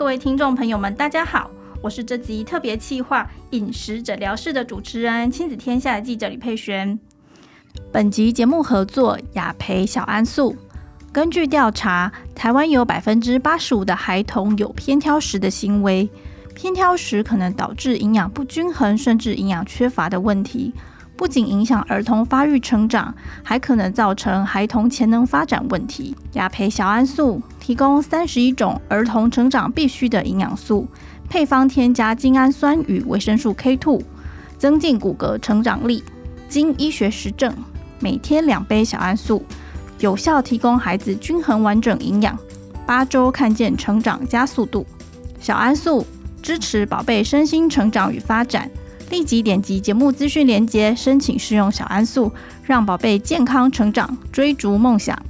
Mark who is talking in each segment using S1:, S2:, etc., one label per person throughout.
S1: 各位听众朋友们，大家好，我是这集特别企划饮食诊疗室的主持人，亲子天下的记者李佩璇。本集节目合作雅培小安素。根据调查，台湾有百分之八十五的孩童有偏挑食的行为，偏挑食可能导致营养不均衡，甚至营养缺乏的问题。不仅影响儿童发育成长，还可能造成孩童潜能发展问题。雅培小安素提供三十一种儿童成长必需的营养素，配方添加精氨酸与维生素 K2，增进骨骼成长力。经医学实证，每天两杯小安素，有效提供孩子均衡完整营养，八周看见成长加速度。小安素支持宝贝身心成长与发展。立即点击节目资讯连接，申请试用小安素，让宝贝健康成长，追逐梦想。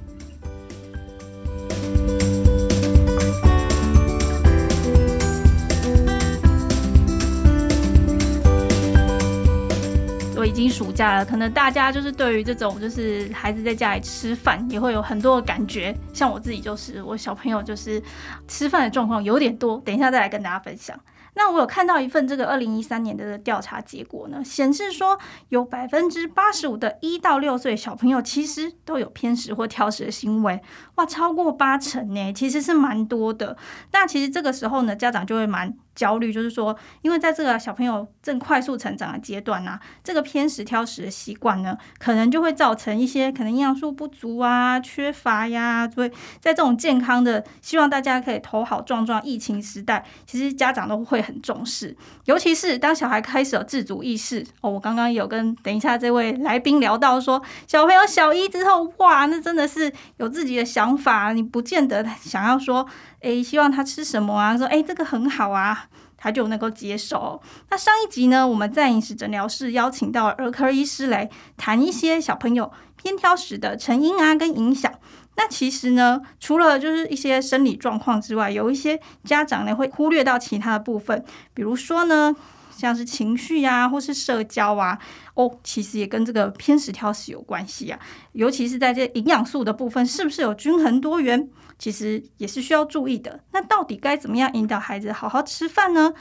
S1: 我已经暑假了，可能大家就是对于这种就是孩子在家里吃饭也会有很多的感觉，像我自己就是我小朋友就是吃饭的状况有点多，等一下再来跟大家分享。那我有看到一份这个二零一三年的调查结果呢，显示说有百分之八十五的一到六岁小朋友其实都有偏食或挑食的行为，哇，超过八成呢，其实是蛮多的。那其实这个时候呢，家长就会蛮。焦虑就是说，因为在这个小朋友正快速成长的阶段呢、啊，这个偏食挑食的习惯呢，可能就会造成一些可能营养素不足啊、缺乏呀。所以在这种健康的，希望大家可以头好壮壮。疫情时代，其实家长都会很重视，尤其是当小孩开始有自主意识哦。我刚刚有跟等一下这位来宾聊到说，小朋友小一之后，哇，那真的是有自己的想法，你不见得想要说。诶，希望他吃什么啊？说诶，这个很好啊，他就能够接受。那上一集呢，我们在饮食诊疗室邀请到儿科医师来谈一些小朋友偏挑食的成因啊，跟影响。那其实呢，除了就是一些生理状况之外，有一些家长呢会忽略到其他的部分，比如说呢，像是情绪啊，或是社交啊，哦，其实也跟这个偏食挑食有关系啊。尤其是在这营养素的部分，是不是有均衡多元？其实也是需要注意的。那到底该怎么样引导孩子好好吃饭呢？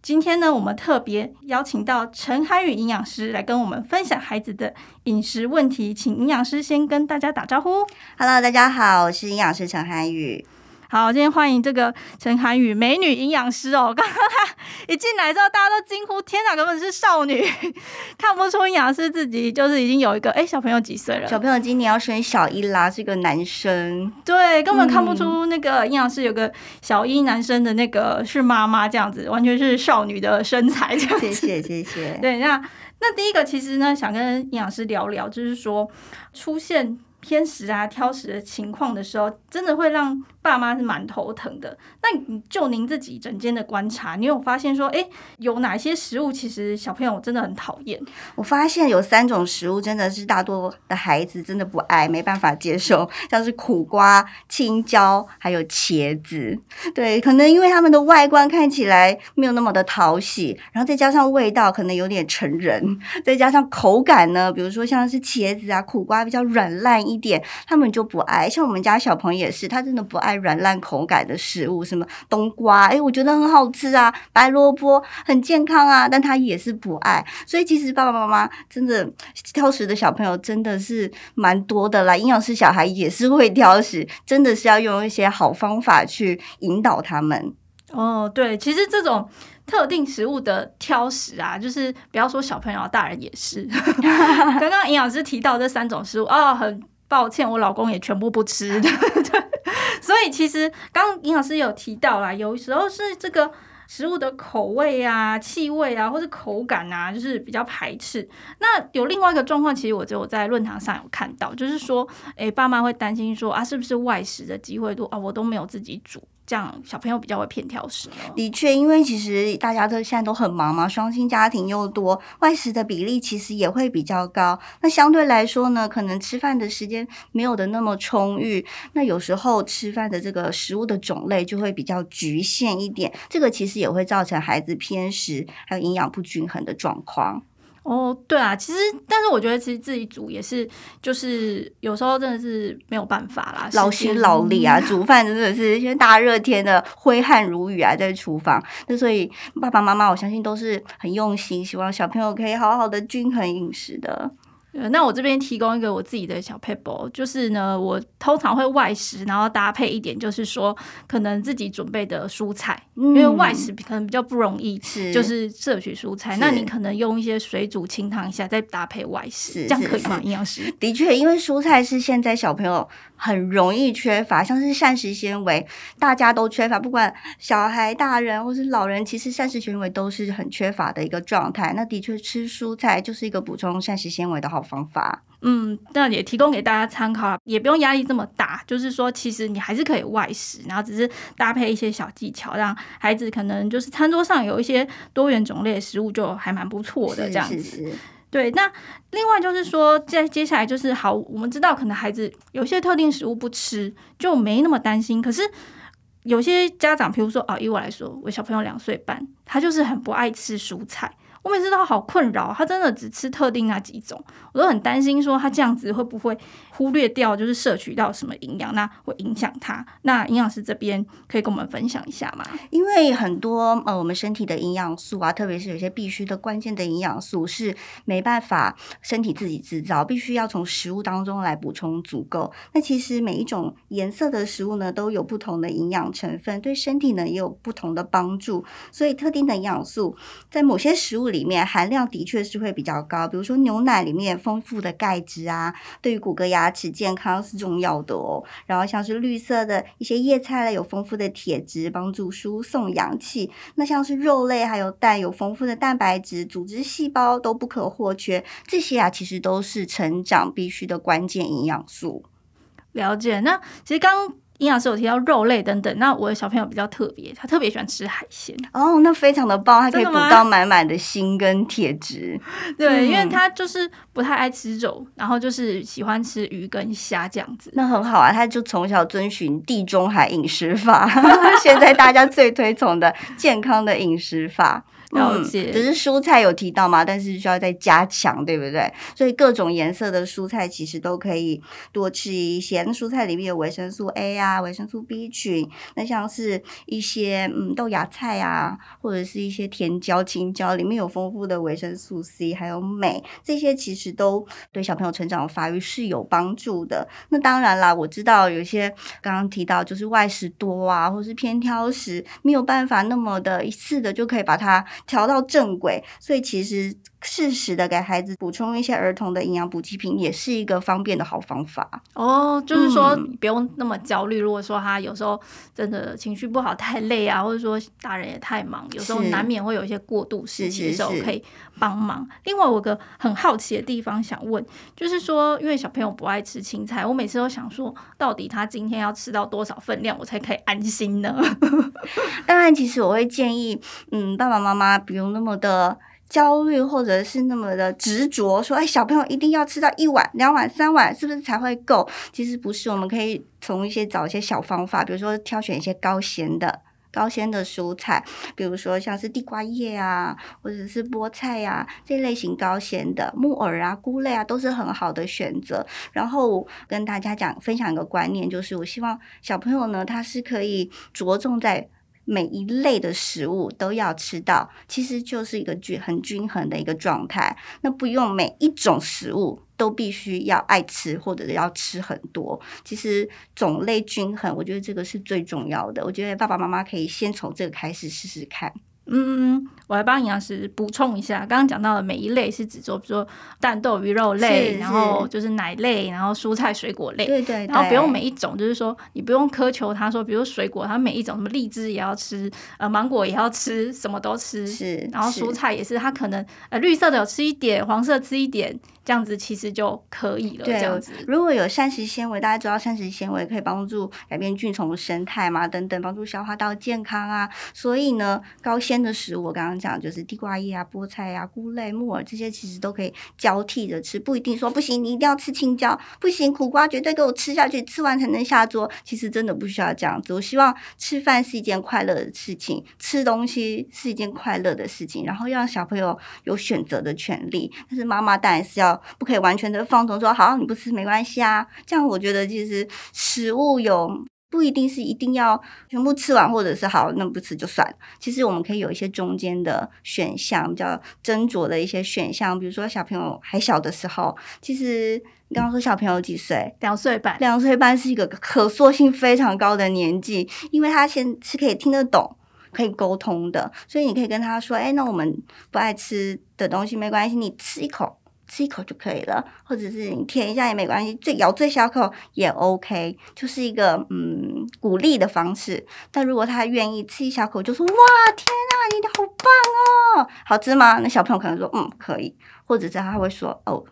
S1: 今天呢，我们特别邀请到陈涵宇营养师来跟我们分享孩子的饮食问题。请营养师先跟大家打招呼。
S2: Hello，大家好，我是营养师陈涵宇。
S1: 好，今天欢迎这个陈涵宇美女营养师哦。刚刚她一进来之后，大家都惊呼：“天哪，根本是少女！” 看不出营养师自己就是已经有一个哎，小朋友几岁了？
S2: 小朋友今年要升小一啦，是个男生。
S1: 对，根本看不出那个营养师有个小一男生的那个是妈妈这样子，完全是少女的身材这样子。
S2: 谢谢谢谢。
S1: 对，那那第一个其实呢，想跟营养师聊聊，就是说出现偏食啊、挑食的情况的时候，真的会让。爸妈是蛮头疼的。那就您自己整间的观察，你有发现说，诶，有哪些食物其实小朋友真的很讨厌？
S2: 我发现有三种食物真的是大多的孩子真的不爱，没办法接受，像是苦瓜、青椒还有茄子。对，可能因为他们的外观看起来没有那么的讨喜，然后再加上味道可能有点成人，再加上口感呢，比如说像是茄子啊、苦瓜比较软烂一点，他们就不爱。像我们家小朋友也是，他真的不爱。软烂口感的食物，什么冬瓜，哎，我觉得很好吃啊，白萝卜很健康啊，但他也是不爱。所以其实爸爸妈妈真的挑食的小朋友真的是蛮多的啦。营养师小孩也是会挑食，真的是要用一些好方法去引导他们。
S1: 哦，对，其实这种特定食物的挑食啊，就是不要说小朋友，大人也是。刚刚营养师提到这三种食物啊，哦，很抱歉，我老公也全部不吃。对。所以其实刚刚营养师有提到啦，有时候是这个食物的口味啊、气味啊，或者口感啊，就是比较排斥。那有另外一个状况，其实我就有在论坛上有看到，就是说，诶，爸妈会担心说啊，是不是外食的机会多啊？我都没有自己煮。这样小朋友比较会偏挑食。
S2: 的确，因为其实大家都现在都很忙嘛，双薪家庭又多，外食的比例其实也会比较高。那相对来说呢，可能吃饭的时间没有的那么充裕，那有时候吃饭的这个食物的种类就会比较局限一点。这个其实也会造成孩子偏食，还有营养不均衡的状况。
S1: 哦，对啊，其实，但是我觉得其实自己煮也是，就是有时候真的是没有办法啦，
S2: 劳心劳力啊，煮饭真的是因为大热天的挥汗如雨啊，在厨房。那所以爸爸妈妈，我相信都是很用心，希望小朋友可以好好的均衡饮食的。
S1: 呃，那我这边提供一个我自己的小撇步，就是呢，我通常会外食，然后搭配一点，就是说可能自己准备的蔬菜，嗯、因为外食可能比较不容易，是就是摄取蔬菜。那你可能用一些水煮清汤一下，再搭配外食，这样可以吗？营养师？
S2: 的确，因为蔬菜是现在小朋友很容易缺乏，像是膳食纤维，大家都缺乏，不管小孩、大人或是老人，其实膳食纤维都是很缺乏的一个状态。那的确，吃蔬菜就是一个补充膳食纤维的好方法，
S1: 嗯，那也提供给大家参考，也不用压力这么大。就是说，其实你还是可以外食，然后只是搭配一些小技巧，让孩子可能就是餐桌上有一些多元种类的食物，就还蛮不错的这样子。是是是对，那另外就是说，在接下来就是好，我们知道可能孩子有些特定食物不吃，就没那么担心。可是有些家长，比如说啊，以我来说，我小朋友两岁半，他就是很不爱吃蔬菜。我每次都好困扰，他真的只吃特定那几种，我都很担心说他这样子会不会忽略掉，就是摄取到什么营养，那会影响他。那营养师这边可以跟我们分享一下吗？
S2: 因为很多呃，我们身体的营养素啊，特别是有些必须的关键的营养素是没办法身体自己制造，必须要从食物当中来补充足够。那其实每一种颜色的食物呢，都有不同的营养成分，对身体呢也有不同的帮助。所以特定的营养素在某些食物里面含量的确是会比较高，比如说牛奶里面丰富的钙质啊，对于骨骼牙齿健康是重要的哦。然后像是绿色的一些叶菜类有丰富的铁质，帮助输送阳气。那像是肉类还有蛋有丰富的蛋白质，组织细胞都不可或缺。这些啊，其实都是成长必须的关键营养素。
S1: 了解。那其实刚。营养师有提到肉类等等，那我的小朋友比较特别，他特别喜欢吃海鲜
S2: 哦，那非常的棒，他可以补到满满的锌跟铁质。
S1: 对，嗯、因为他就是不太爱吃肉，然后就是喜欢吃鱼跟虾这样子。
S2: 那很好啊，他就从小遵循地中海饮食法，现在大家最推崇的健康的饮食法。
S1: 了解，
S2: 只是蔬菜有提到嘛，但是需要再加强，对不对？所以各种颜色的蔬菜其实都可以多吃一些。那蔬菜里面有维生素 A 啊，维生素 B 群。那像是一些嗯豆芽菜啊，或者是一些甜椒、青椒，里面有丰富的维生素 C，还有镁，这些其实都对小朋友成长发育是有帮助的。那当然啦，我知道有些刚刚提到就是外食多啊，或是偏挑食，没有办法那么的一次的就可以把它。调到正轨，所以其实。适时的给孩子补充一些儿童的营养补给品，也是一个方便的好方法。
S1: 哦，就是说不用那么焦虑。嗯、如果说他有时候真的情绪不好、太累啊，或者说大人也太忙，有时候难免会有一些过度时期的时候，可以帮忙。另外，我有个很好奇的地方想问，就是说，因为小朋友不爱吃青菜，我每次都想说，到底他今天要吃到多少分量，我才可以安心呢？
S2: 当然，其实我会建议，嗯，爸爸妈妈不用那么的。焦虑或者是那么的执着，说哎，小朋友一定要吃到一碗、两碗、三碗，是不是才会够？其实不是，我们可以从一些找一些小方法，比如说挑选一些高纤的、高纤的蔬菜，比如说像是地瓜叶啊，或者是菠菜呀、啊、这类型高纤的木耳啊、菇类啊，都是很好的选择。然后跟大家讲分享一个观念，就是我希望小朋友呢，他是可以着重在。每一类的食物都要吃到，其实就是一个均很均衡的一个状态。那不用每一种食物都必须要爱吃，或者要吃很多。其实种类均衡，我觉得这个是最重要的。我觉得爸爸妈妈可以先从这个开始试试看。
S1: 嗯，我来帮营养师补充一下，刚刚讲到的每一类是指说，比如说蛋豆鱼肉类，然后就是奶类，然后蔬菜水果类，
S2: 对，对对，
S1: 然后不用每一种，就是说你不用苛求他说，比如水果，他每一种什么荔枝也要吃，呃，芒果也要吃，什么都吃，
S2: 是，
S1: 然后蔬菜也是，他可能呃绿色的有吃一点，黄色吃一点。这样子其实就可以了。对，这样子
S2: 如果有膳食纤维，大家知道膳食纤维可以帮助改变菌丛生态嘛，等等，帮助消化道健康啊。所以呢，高纤的食物，我刚刚讲就是地瓜叶啊、菠菜啊、菇类、木耳这些，其实都可以交替着吃，不一定说不行，你一定要吃青椒，不行，苦瓜绝对给我吃下去，吃完才能下桌。其实真的不需要这样子。我希望吃饭是一件快乐的事情，吃东西是一件快乐的事情，然后让小朋友有选择的权利。但是妈妈当然是要不可以完全的放纵，说好你不吃没关系啊。这样我觉得其实食物有。不一定是一定要全部吃完，或者是好，那不吃就算了。其实我们可以有一些中间的选项，比较斟酌的一些选项。比如说小朋友还小的时候，其实你刚刚说小朋友几岁？
S1: 两岁半。
S2: 两岁半是一个可塑性非常高的年纪，因为他先是可以听得懂、可以沟通的，所以你可以跟他说：“哎，那我们不爱吃的东西没关系，你吃一口。”吃一口就可以了，或者是你舔一下也没关系，最咬最小口也 OK，就是一个嗯鼓励的方式。但如果他愿意吃一小口，就说哇天啊，你的好棒哦，好吃吗？那小朋友可能说嗯可以，或者是他会说哦。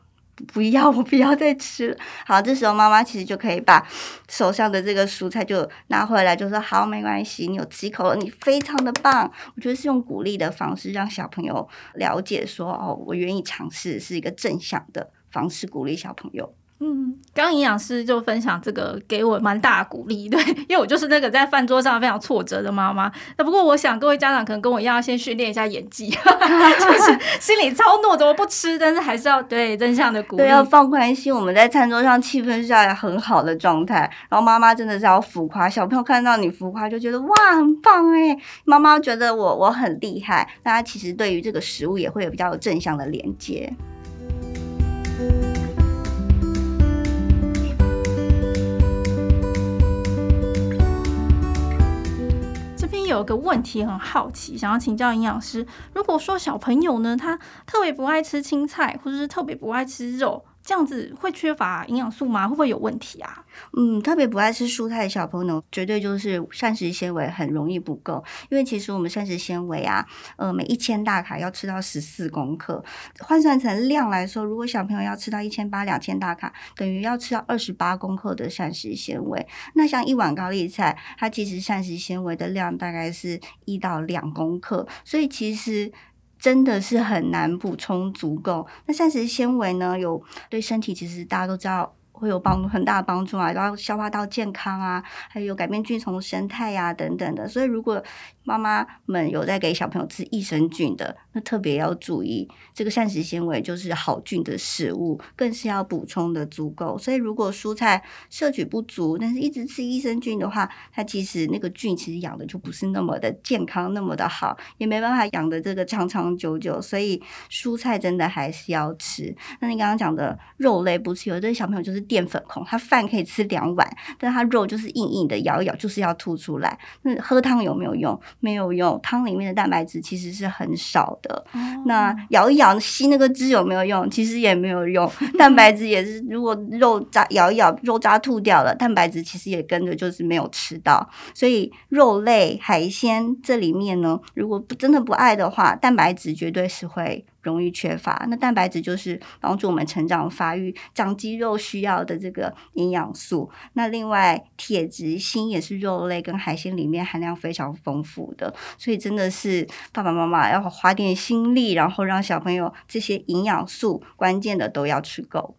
S2: 不要，我不要再吃了。好，这时候妈妈其实就可以把手上的这个蔬菜就拿回来，就说好，没关系，你有吃口了，你非常的棒。我觉得是用鼓励的方式让小朋友了解说，哦，我愿意尝试，是一个正向的方式鼓励小朋友。
S1: 嗯，刚营养师就分享这个，给我蛮大鼓励，对，因为我就是那个在饭桌上非常挫折的妈妈。那不过我想各位家长可能跟我一样，先训练一下演技，就是心里超怒，怎么不吃？但是还是要对正向的鼓励，
S2: 对，要放宽心。我们在餐桌上气氛下来很好的状态，然后妈妈真的是要浮夸，小朋友看到你浮夸就觉得哇，很棒哎，妈妈觉得我我很厉害，那他其实对于这个食物也会有比较正向的连接。
S1: 有个问题很好奇，想要请教营养师。如果说小朋友呢，他特别不爱吃青菜，或者是特别不爱吃肉。这样子会缺乏营养素吗？会不会有问题啊？
S2: 嗯，特别不爱吃蔬菜的小朋友，绝对就是膳食纤维很容易不够。因为其实我们膳食纤维啊，呃，每一千大卡要吃到十四公克，换算成量来说，如果小朋友要吃到一千八两千大卡，等于要吃到二十八公克的膳食纤维。那像一碗高丽菜，它其实膳食纤维的量大概是一到两公克，所以其实。真的是很难补充足够。那膳食纤维呢？有对身体，其实大家都知道。会有帮很大的帮助啊，然后消化道健康啊，还有改变菌虫生态呀、等等的。所以如果妈妈们有在给小朋友吃益生菌的，那特别要注意，这个膳食纤维就是好菌的食物，更是要补充的足够。所以如果蔬菜摄取不足，但是一直吃益生菌的话，它其实那个菌其实养的就不是那么的健康，那么的好，也没办法养的这个长长久久。所以蔬菜真的还是要吃。那你刚刚讲的肉类不吃，有的小朋友就是。淀粉控，他饭可以吃两碗，但他肉就是硬硬的，咬一咬就是要吐出来。那喝汤有没有用？没有用，汤里面的蛋白质其实是很少的。嗯、那咬一咬吸那个汁有没有用？其实也没有用，蛋白质也是。如果肉渣咬一咬，肉渣吐掉了，蛋白质其实也跟着就是没有吃到。所以肉类海鲜这里面呢，如果不真的不爱的话，蛋白质绝对是会。容易缺乏，那蛋白质就是帮助我们成长发育、长肌肉需要的这个营养素。那另外，铁质、锌也是肉类跟海鲜里面含量非常丰富的，所以真的是爸爸妈妈要花点心力，然后让小朋友这些营养素关键的都要吃够。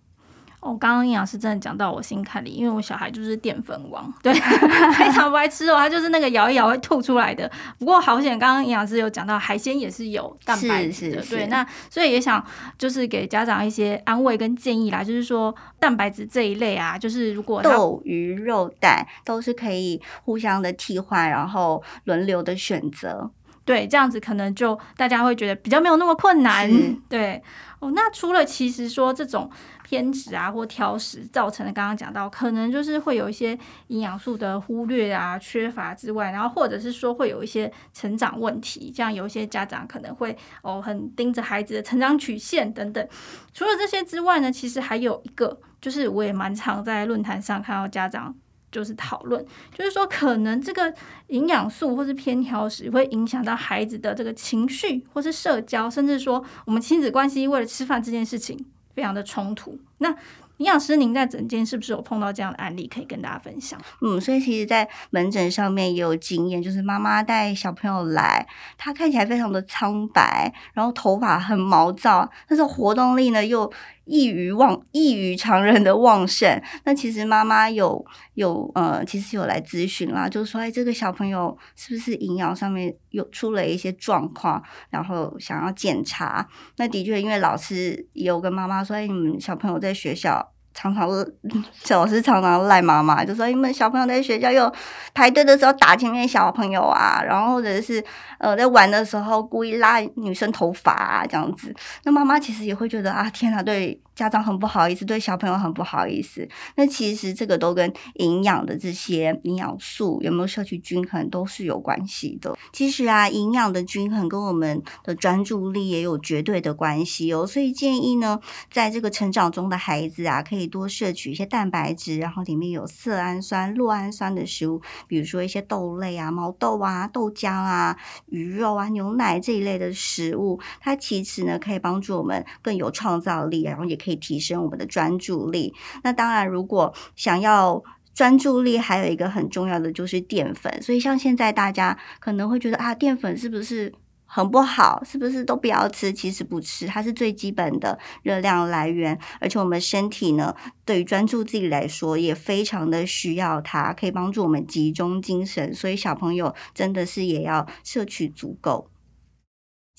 S1: 哦，刚刚营养师真的讲到我心坎里，因为我小孩就是淀粉王，对，非常不爱吃肉，他就是那个咬一咬会吐出来的。不过好险，刚刚营养师有讲到海鲜也是有蛋白质的，对，那所以也想就是给家长一些安慰跟建议啦，就是说蛋白质这一类啊，就是如果
S2: 豆、鱼、肉、蛋都是可以互相的替换，然后轮流的选择，
S1: 对，这样子可能就大家会觉得比较没有那么困难，对。哦，那除了其实说这种偏执啊或挑食造成的，刚刚讲到可能就是会有一些营养素的忽略啊、缺乏之外，然后或者是说会有一些成长问题，这样有一些家长可能会哦很盯着孩子的成长曲线等等。除了这些之外呢，其实还有一个，就是我也蛮常在论坛上看到家长。就是讨论，就是说可能这个营养素或是偏挑食会影响到孩子的这个情绪，或是社交，甚至说我们亲子关系为了吃饭这件事情非常的冲突。那营养师，您在诊间是不是有碰到这样的案例可以跟大家分享？
S2: 嗯，所以其实，在门诊上面也有经验，就是妈妈带小朋友来，他看起来非常的苍白，然后头发很毛躁，但是活动力呢又异于旺异于常人的旺盛。那其实妈妈有有呃，其实有来咨询啦，就是说，哎，这个小朋友是不是营养上面有出了一些状况，然后想要检查。那的确，因为老师有跟妈妈说，哎，你们小朋友在学校。常常 小老师常常赖妈妈，就说你们小朋友在学校又排队的时候打前面小朋友啊，然后或者是呃在玩的时候故意拉女生头发啊这样子，那妈妈其实也会觉得啊天哪，对。家长很不好意思，对小朋友很不好意思。那其实这个都跟营养的这些营养素有没有摄取均衡都是有关系的。其实啊，营养的均衡跟我们的专注力也有绝对的关系哦。所以建议呢，在这个成长中的孩子啊，可以多摄取一些蛋白质，然后里面有色氨酸、酪氨酸的食物，比如说一些豆类啊、毛豆啊、豆浆啊、鱼肉啊、牛奶这一类的食物。它其实呢，可以帮助我们更有创造力，然后也可以。提升我们的专注力。那当然，如果想要专注力，还有一个很重要的就是淀粉。所以，像现在大家可能会觉得啊，淀粉是不是很不好？是不是都不要吃？其实不吃，它是最基本的热量来源。而且，我们身体呢，对于专注力来说，也非常的需要它，可以帮助我们集中精神。所以，小朋友真的是也要摄取足够。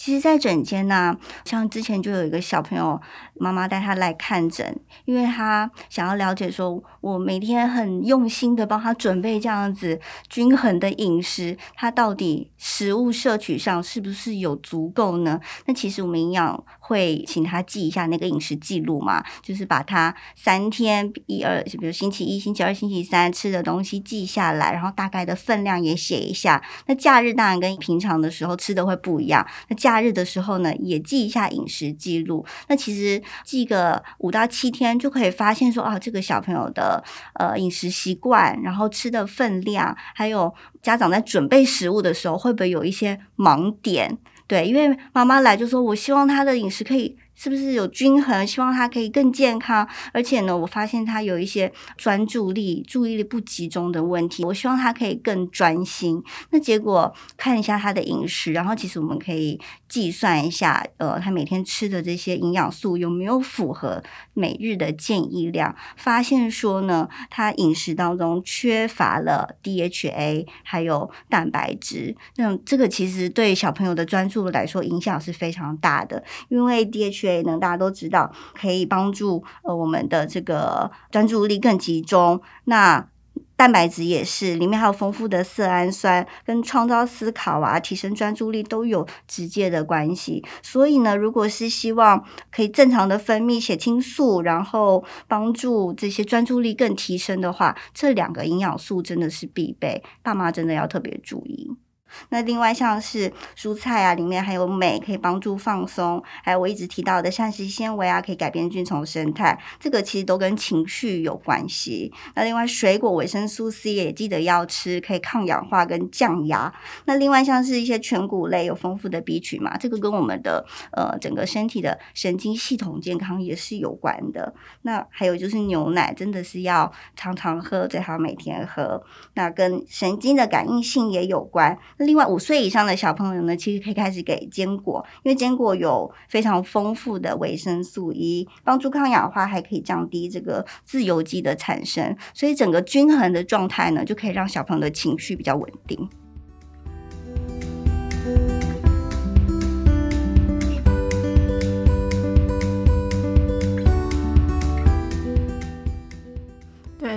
S2: 其实，在诊间呢，像之前就有一个小朋友，妈妈带他来看诊，因为他想要了解说，我每天很用心的帮他准备这样子均衡的饮食，他到底食物摄取上是不是有足够呢？那其实我们营养会请他记一下那个饮食记录嘛，就是把他三天一二，比如星期一、星期二、星期三吃的东西记下来，然后大概的分量也写一下。那假日当然跟平常的时候吃的会不一样。那假假日的时候呢，也记一下饮食记录。那其实记个五到七天，就可以发现说，哦，这个小朋友的呃饮食习惯，然后吃的分量，还有家长在准备食物的时候，会不会有一些盲点？对，因为妈妈来就说，我希望他的饮食可以。是不是有均衡？希望他可以更健康，而且呢，我发现他有一些专注力、注意力不集中的问题。我希望他可以更专心。那结果看一下他的饮食，然后其实我们可以计算一下，呃，他每天吃的这些营养素有没有符合每日的建议量。发现说呢，他饮食当中缺乏了 DHA，还有蛋白质。那这个其实对小朋友的专注来说影响是非常大的，因为 DHA。能大家都知道，可以帮助呃我们的这个专注力更集中。那蛋白质也是，里面还有丰富的色氨酸，跟创造思考啊、提升专注力都有直接的关系。所以呢，如果是希望可以正常的分泌血清素，然后帮助这些专注力更提升的话，这两个营养素真的是必备，爸妈真的要特别注意。那另外像是蔬菜啊，里面还有镁，可以帮助放松；还有我一直提到的膳食纤维啊，可以改变菌丛生态。这个其实都跟情绪有关系。那另外水果维生素 C 也记得要吃，可以抗氧化跟降压。那另外像是一些全谷类有丰富的 B 群嘛，这个跟我们的呃整个身体的神经系统健康也是有关的。那还有就是牛奶，真的是要常常喝，最好每天喝。那跟神经的感应性也有关。另外，五岁以上的小朋友呢，其实可以开始给坚果，因为坚果有非常丰富的维生素 E，帮助抗氧化，还可以降低这个自由基的产生，所以整个均衡的状态呢，就可以让小朋友的情绪比较稳定。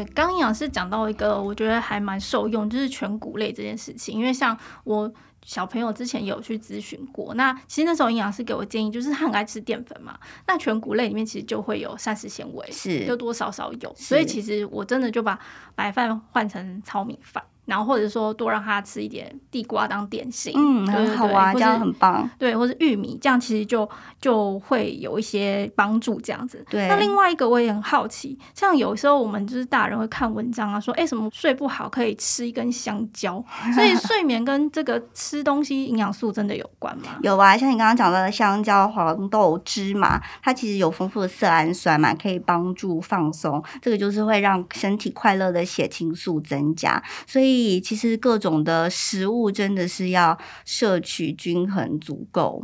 S1: 刚营养师讲到一个，我觉得还蛮受用，就是全谷类这件事情。因为像我小朋友之前有去咨询过，那其实那时候营养师给我建议，就是他很爱吃淀粉嘛，那全谷类里面其实就会有膳食纤维，是多多少少有。所以其实我真的就把白饭换成糙米饭。然后或者说多让他吃一点地瓜当点心，
S2: 嗯，
S1: 对对
S2: 很好啊，这样很棒。
S1: 对，或者玉米，这样其实就就会有一些帮助，这样子。
S2: 对。
S1: 那另外一个我也很好奇，像有时候我们就是大人会看文章啊，说哎什么睡不好可以吃一根香蕉，所以睡眠跟这个吃东西营养素真的有关吗？
S2: 有啊，像你刚刚讲到的香蕉、黄豆、芝麻，它其实有丰富的色氨酸嘛，可以帮助放松，这个就是会让身体快乐的血清素增加，所以。其实各种的食物真的是要摄取均衡足够。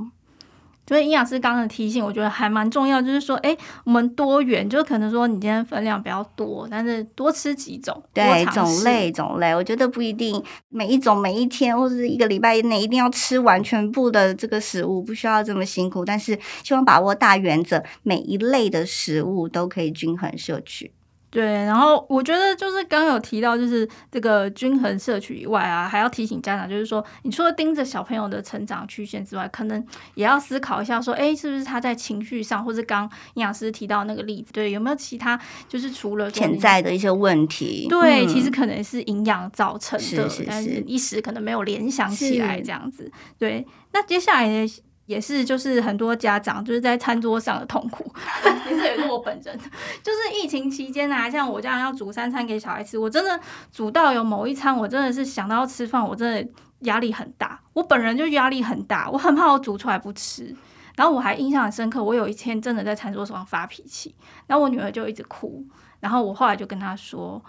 S1: 所以营养师刚刚的提醒，我觉得还蛮重要，就是说，哎，我们多元，就可能说你今天分量比较多，但是多吃几种，
S2: 对，种类种类，我觉得不一定每一种每一天或者是一个礼拜内一定要吃完全部的这个食物，不需要这么辛苦，但是希望把握大原则，每一类的食物都可以均衡摄取。
S1: 对，然后我觉得就是刚刚有提到，就是这个均衡摄取以外啊，还要提醒家长，就是说，你除了盯着小朋友的成长曲线之外，可能也要思考一下，说，哎，是不是他在情绪上，或者刚营养师提到那个例子，对，有没有其他，就是除了
S2: 潜在的一些问题？
S1: 对，
S2: 嗯、
S1: 其实可能是营养造成的，
S2: 是是是，
S1: 但是一时可能没有联想起来这样子。对，那接下来。也是，就是很多家长就是在餐桌上的痛苦，其 实也是我本人。就是疫情期间啊，像我这样要煮三餐给小孩吃，我真的煮到有某一餐，我真的是想到要吃饭，我真的压力很大。我本人就压力很大，我很怕我煮出来不吃。然后我还印象很深刻，我有一天真的在餐桌上发脾气，然后我女儿就一直哭，然后我后来就跟她说。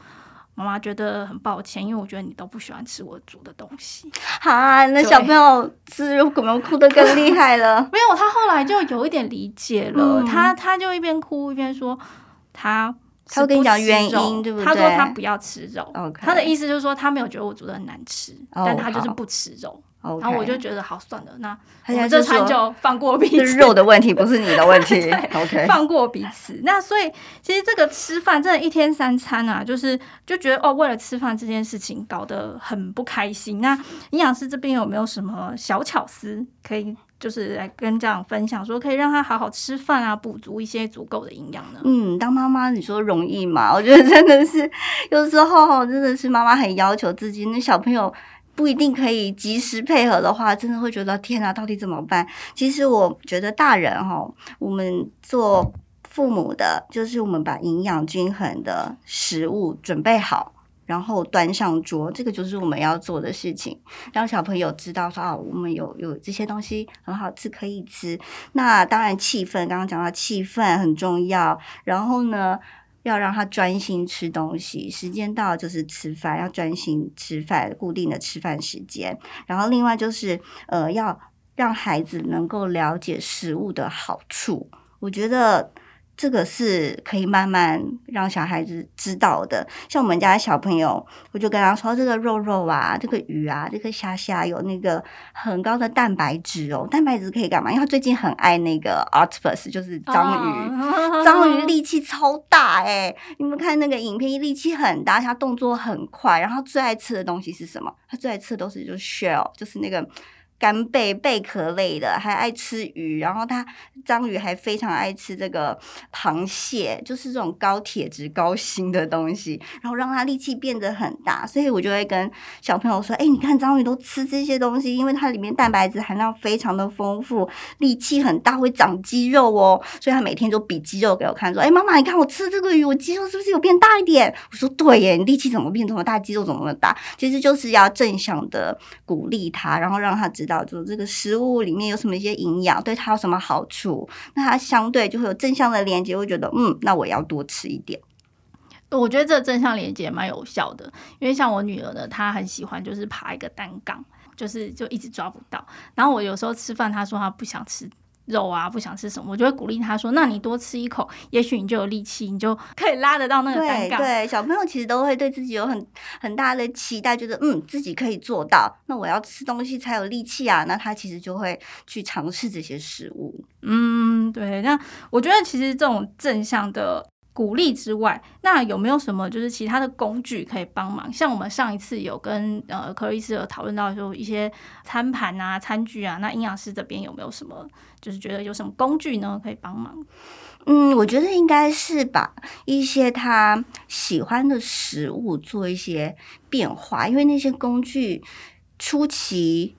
S1: 妈妈觉得很抱歉，因为我觉得你都不喜欢吃我煮的东西。
S2: 啊，那小朋友吃肉可能哭得更厉害了。
S1: 没有，他后来就有一点理解了。
S2: 嗯、
S1: 他他就一边哭一边说，他
S2: 他会跟你讲原因，对不对？
S1: 他说他不要吃肉。他的意思就是说，他没有觉得我煮的很难吃，oh, 但他就是不吃肉。然后我就觉得好算了，那
S2: 我
S1: 们这餐就放过彼此。
S2: 是肉的问题，不是你的问题。OK，
S1: 放过彼此。那所以其实这个吃饭真的，一天三餐啊，就是就觉得哦，为了吃饭这件事情搞得很不开心。那营养师这边有没有什么小巧思可以，就是来跟家长分享，说可以让他好好吃饭啊，补足一些足够的营养呢？
S2: 嗯，当妈妈你说容易吗？我觉得真的是有时候真的是妈妈很要求自己，那小朋友。不一定可以及时配合的话，真的会觉得天啊，到底怎么办？其实我觉得大人哈，我们做父母的，就是我们把营养均衡的食物准备好，然后端上桌，这个就是我们要做的事情，让小朋友知道说啊，我们有有这些东西很好吃，可以吃。那当然气氛，刚刚讲到气氛很重要，然后呢，要让他专心吃东西，时间到就是吃饭，要专心吃饭，固定的吃饭时间。然后另外就是，呃，要让孩子能够了解食物的好处。我觉得。这个是可以慢慢让小孩子知道的。像我们家小朋友，我就跟他说：“这个肉肉啊，这个鱼啊，这个虾虾有那个很高的蛋白质哦。蛋白质可以干嘛？因为他最近很爱那个 octopus，就是章鱼。Oh. 章鱼 力气超大哎！你们看那个影片，力气很大，他动作很快。然后最爱吃的东西是什么？他最爱吃的都是就是 shell，就是那个。”干贝贝壳类的，还爱吃鱼，然后它章鱼还非常爱吃这个螃蟹，就是这种高铁质、高锌的东西，然后让它力气变得很大。所以我就会跟小朋友说：“哎，你看章鱼都吃这些东西，因为它里面蛋白质含量非常的丰富，力气很大，会长肌肉哦。所以他每天都比肌肉给我看，说：‘哎，妈妈，你看我吃这个鱼，我肌肉是不是有变大一点？’我说：‘对耶，你力气怎么变这么大，肌肉怎么那么大？’其实就是要正向的鼓励他，然后让他知道。就这个食物里面有什么一些营养，对他有什么好处，那他相对就会有正向的连接，会觉得嗯，那我要多吃一点。
S1: 我觉得这个正向连接蛮有效的，因为像我女儿呢，她很喜欢就是爬一个单杠，就是就一直抓不到。然后我有时候吃饭，她说她不想吃。肉啊，不想吃什么，我就会鼓励他说：“那你多吃一口，也许你就有力气，你就可以拉得到那个单杠。”
S2: 对，小朋友其实都会对自己有很很大的期待，觉得嗯，自己可以做到。那我要吃东西才有力气啊，那他其实就会去尝试这些食物。
S1: 嗯，对。那我觉得其实这种正向的。鼓励之外，那有没有什么就是其他的工具可以帮忙？像我们上一次有跟呃柯医师有讨论到说一些餐盘啊、餐具啊，那营养师这边有没有什么就是觉得有什么工具呢可以帮忙？
S2: 嗯，我觉得应该是把一些他喜欢的食物做一些变化，因为那些工具初期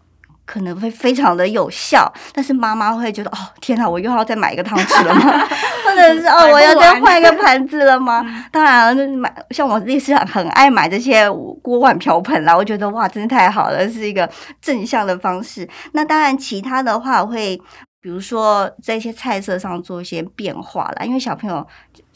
S2: 可能会非常的有效，但是妈妈会觉得哦，天哪，我又要再买一个汤匙了吗？或者是哦，我要再换一个盘子了吗？当然了，买像我自己是很爱买这些锅碗瓢盆啦，我觉得哇，真的太好了，是一个正向的方式。那当然，其他的话会。比如说，在一些菜色上做一些变化啦，因为小朋友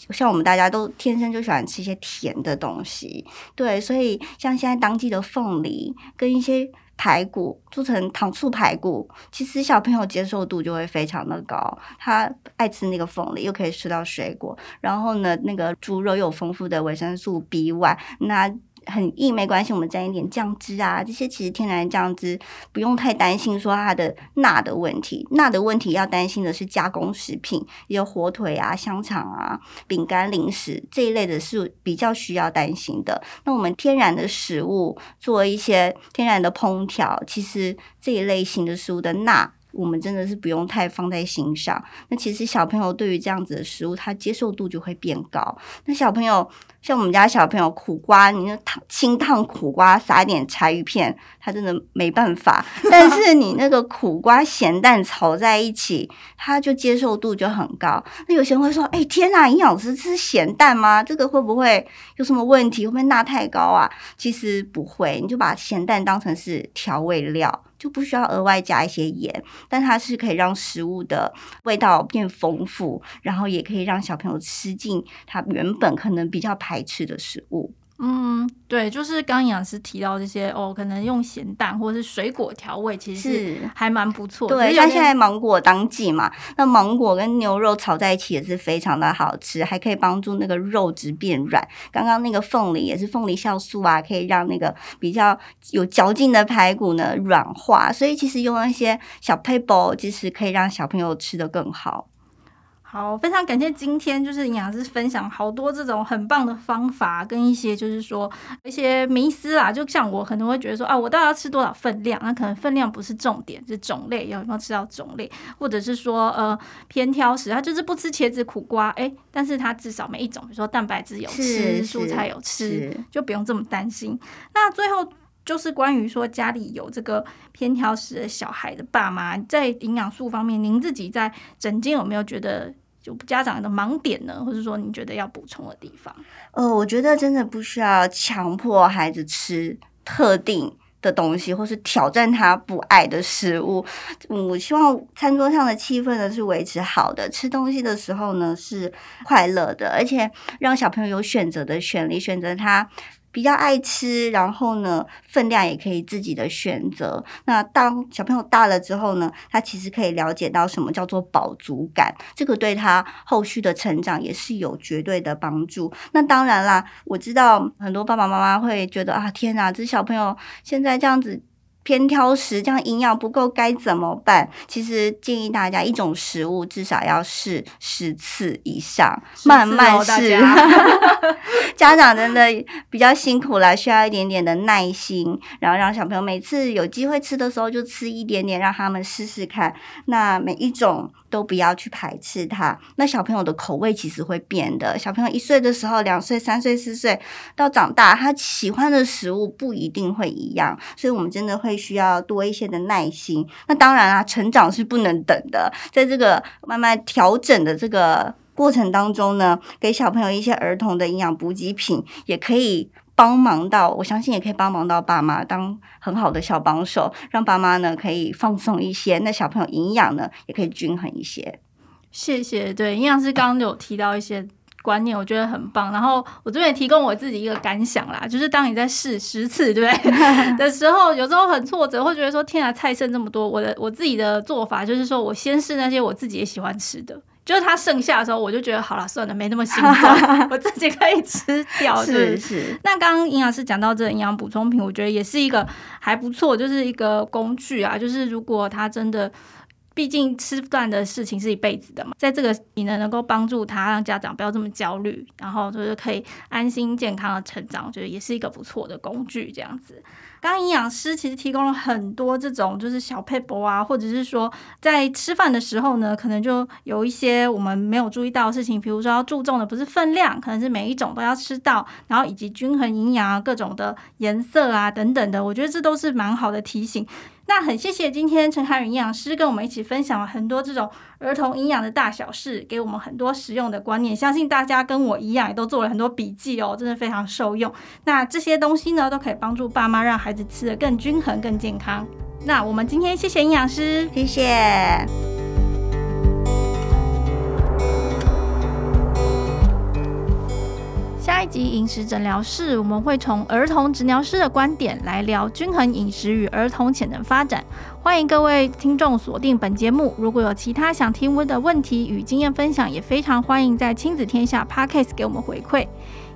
S2: 像我们大家都天生就喜欢吃一些甜的东西，对，所以像现在当季的凤梨跟一些排骨做成糖醋排骨，其实小朋友接受度就会非常的高，他爱吃那个凤梨，又可以吃到水果，然后呢，那个猪肉又有丰富的维生素 B 外那。很硬没关系，我们沾一点酱汁啊，这些其实天然酱汁不用太担心说它的钠的问题，钠的问题要担心的是加工食品，有火腿啊、香肠啊、饼干、零食这一类的是比较需要担心的。那我们天然的食物做一些天然的烹调，其实这一类型的食物的钠。我们真的是不用太放在心上。那其实小朋友对于这样子的食物，他接受度就会变高。那小朋友像我们家小朋友，苦瓜，你那烫清烫苦瓜，撒一点柴鱼片，他真的没办法。但是你那个苦瓜咸蛋炒在一起，他就接受度就很高。那有些人会说：“哎，天哪，营养师吃咸蛋吗？这个会不会有什么问题？会不会钠太高啊？”其实不会，你就把咸蛋当成是调味料。就不需要额外加一些盐，但它是可以让食物的味道变丰富，然后也可以让小朋友吃进他原本可能比较排斥的食物。
S1: 嗯，对，就是刚营养师提到这些哦，可能用咸蛋或者是水果调味，其实是还蛮不错的。
S2: 对，像现在芒果当季嘛，那芒果跟牛肉炒在一起也是非常的好吃，还可以帮助那个肉质变软。刚刚那个凤梨也是凤梨酵素啊，可以让那个比较有嚼劲的排骨呢软化。所以其实用那些小撇步，其实可以让小朋友吃的更好。
S1: 好，非常感谢今天就是营养师分享好多这种很棒的方法，跟一些就是说一些迷思啦。就像我可能会觉得说啊，我到底要吃多少分量？那可能分量不是重点，是种类有没有吃到种类，或者是说呃偏挑食，他就是不吃茄子、苦瓜，哎，但是他至少每一种，比如说蛋白质有吃，蔬菜有吃，就不用这么担心。那最后。就是关于说家里有这个偏挑食的小孩的爸妈，在营养素方面，您自己在诊间有没有觉得就家长的盲点呢？或者说你觉得要补充的地方？
S2: 呃，我觉得真的不需要强迫孩子吃特定的东西，或是挑战他不爱的食物。我希望餐桌上的气氛呢是维持好的，吃东西的时候呢是快乐的，而且让小朋友有选择的权利，选择他。比较爱吃，然后呢，分量也可以自己的选择。那当小朋友大了之后呢，他其实可以了解到什么叫做饱足感，这个对他后续的成长也是有绝对的帮助。那当然啦，我知道很多爸爸妈妈会觉得啊，天哪，这小朋友现在这样子。偏挑食，这样营养不够该怎么办？其实建议大家一种食物至少要试十次以上，慢慢试。家长真的比较辛苦了，需要一点点的耐心，然后让小朋友每次有机会吃的时候就吃一点点，让他们试试看。那每一种。都不要去排斥它。那小朋友的口味其实会变的。小朋友一岁的时候，两岁、三岁、四岁到长大，他喜欢的食物不一定会一样。所以，我们真的会需要多一些的耐心。那当然啊，成长是不能等的。在这个慢慢调整的这个过程当中呢，给小朋友一些儿童的营养补给品，也可以。帮忙到，我相信也可以帮忙到爸妈当很好的小帮手，让爸妈呢可以放松一些，那小朋友营养呢也可以均衡一些。
S1: 谢谢，对，营养师刚刚有提到一些观念，我觉得很棒。然后我这边也提供我自己一个感想啦，就是当你在试十次对不对 的时候，有时候很挫折，会觉得说天啊，菜剩这么多。我的我自己的做法就是说我先试那些我自己也喜欢吃的。就是它剩下的时候，我就觉得好了，算了，没那么心酸，我自己可以吃掉。是是。那刚刚营养师讲到这个营养补充品，我觉得也是一个还不错，就是一个工具啊。就是如果它真的毕竟吃饭的事情是一辈子的嘛，在这个你呢能够帮助他，让家长不要这么焦虑，然后就是可以安心健康的成长，我觉得也是一个不错的工具，这样子。刚刚营养师其实提供了很多这种就是小撇步啊，或者是说在吃饭的时候呢，可能就有一些我们没有注意到的事情，比如说要注重的不是分量，可能是每一种都要吃到，然后以及均衡营养啊，各种的颜色啊等等的，我觉得这都是蛮好的提醒。那很谢谢今天陈海云营养师跟我们一起分享了很多这种儿童营养的大小事，给我们很多实用的观念。相信大家跟我一样也都做了很多笔记哦，真的非常受用。那这些东西呢，都可以帮助爸妈让孩子吃得更均衡、更健康。那我们今天谢谢营养师，
S2: 谢谢。
S1: 下一集饮食诊疗室，我们会从儿童职疗师的观点来聊均衡饮食与儿童潜能发展。欢迎各位听众锁定本节目。如果有其他想听问的问题与经验分享，也非常欢迎在亲子天下 Podcast 给我们回馈。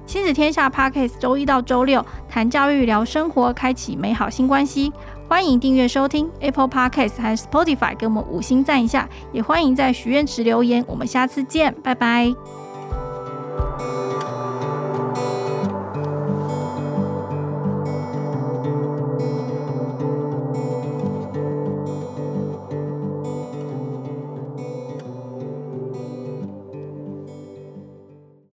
S1: 亲子天下 Podcast 周一到周六谈教育、聊生活，开启美好新关系。欢迎订阅收听 Apple Podcast 还 Spotify，给我们五星赞一下。也欢迎在许愿池留言。我们下次见，拜拜。